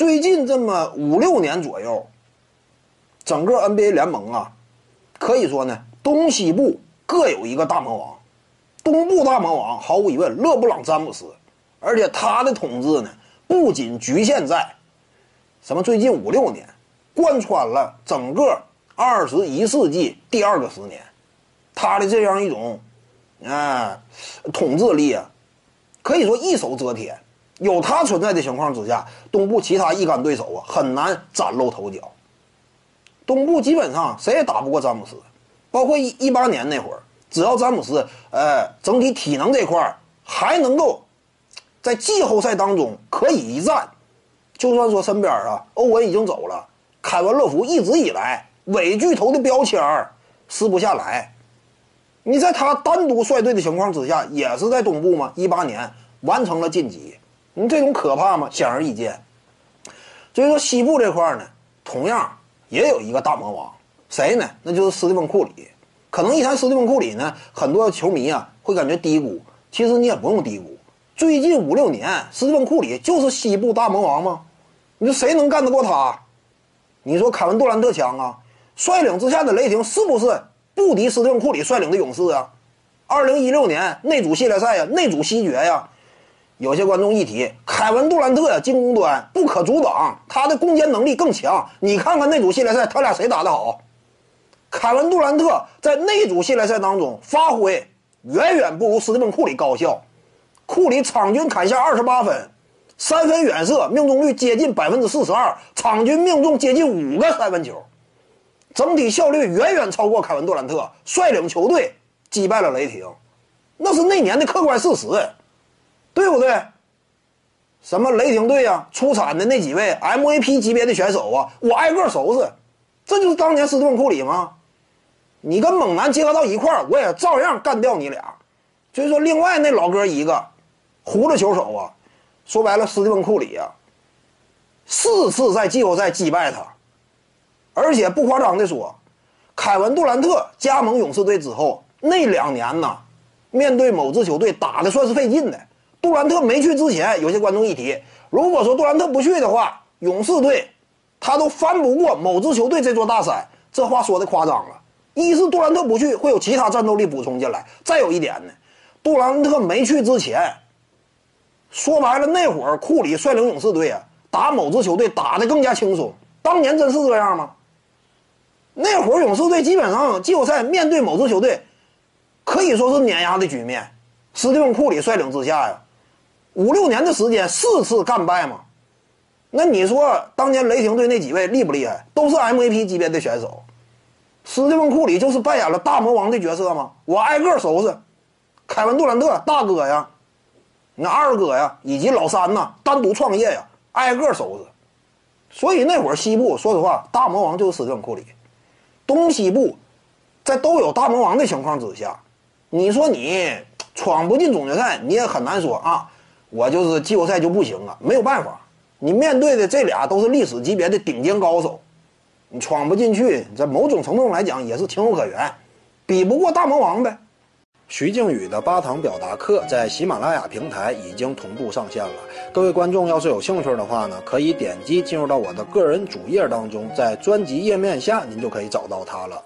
最近这么五六年左右，整个 NBA 联盟啊，可以说呢，东西部各有一个大魔王。东部大魔王毫无疑问，勒布朗·詹姆斯，而且他的统治呢，不仅局限在什么最近五六年，贯穿了整个二十一世纪第二个十年，他的这样一种，啊，统治力啊，可以说一手遮天。有他存在的情况之下，东部其他一干对手啊，很难崭露头角。东部基本上谁也打不过詹姆斯，包括一一八年那会儿。只要詹姆斯，呃，整体体能这块儿还能够在季后赛当中可以一战，就算说身边啊欧文已经走了，凯文乐福一直以来伪巨头的标签撕不下来。你在他单独率队的情况之下，也是在东部吗？一八年完成了晋级，你这种可怕吗？显而易见。所以说西部这块呢，同样也有一个大魔王，谁呢？那就是斯蒂芬库里。可能一谈斯蒂芬库里呢，很多球迷啊会感觉低估。其实你也不用低估，最近五六年，斯蒂芬库里就是西部大魔王吗？你说谁能干得过他？你说凯文杜兰特强啊？率领之下的雷霆是不是不敌斯蒂芬库里率领的勇士啊？二零一六年内组系列赛呀，内组西决呀，有些观众一提凯文杜兰特，进攻端不可阻挡，他的攻坚能力更强。你看看那组系列赛，他俩谁打得好？凯文杜兰特在那组系列赛当中发挥远远不如斯蒂芬库里高效，库里场均砍下二十八分，三分远射命中率接近百分之四十二，场均命中接近五个三分球，整体效率远远超过凯文杜兰特，率领球队击败了雷霆，那是那年的客观事实，对不对？什么雷霆队啊，出产的那几位 MVP 级别的选手啊，我挨个收拾，这就是当年斯蒂芬库里吗？你跟猛男结合到一块儿，我也照样干掉你俩。所以说，另外那老哥一个，胡子球手啊，说白了，斯蒂芬库里啊，四次在季后赛击败他，而且不夸张的说，凯文杜兰特加盟勇士队之后那两年呢，面对某支球队打的算是费劲的。杜兰特没去之前，有些观众一提，如果说杜兰特不去的话，勇士队他都翻不过某支球队这座大山。这话说的夸张了。一是杜兰特不去，会有其他战斗力补充进来。再有一点呢，杜兰特没去之前，说白了那会儿库里率领勇士队啊，打某支球队打得更加轻松。当年真是这样吗？那会儿勇士队基本上季后赛面对某支球队，可以说是碾压的局面。斯蒂芬库里率领之下呀，五六年的时间四次干败嘛。那你说当年雷霆队那几位厉不厉害？都是 MVP 级别的选手。斯蒂芬库里就是扮演了大魔王的角色吗？我挨个收拾，凯文杜兰特大哥呀，那二哥呀，以及老三呐，单独创业呀，挨个收拾。所以那会儿西部，说实话，大魔王就是斯蒂芬库里。东西部，在都有大魔王的情况之下，你说你闯不进总决赛，你也很难说啊。我就是季后赛就不行啊，没有办法。你面对的这俩都是历史级别的顶尖高手。你闯不进去，在某种程度上来讲也是情有可原，比不过大魔王呗。徐静宇的八堂表达课在喜马拉雅平台已经同步上线了，各位观众要是有兴趣的话呢，可以点击进入到我的个人主页当中，在专辑页面下您就可以找到它了。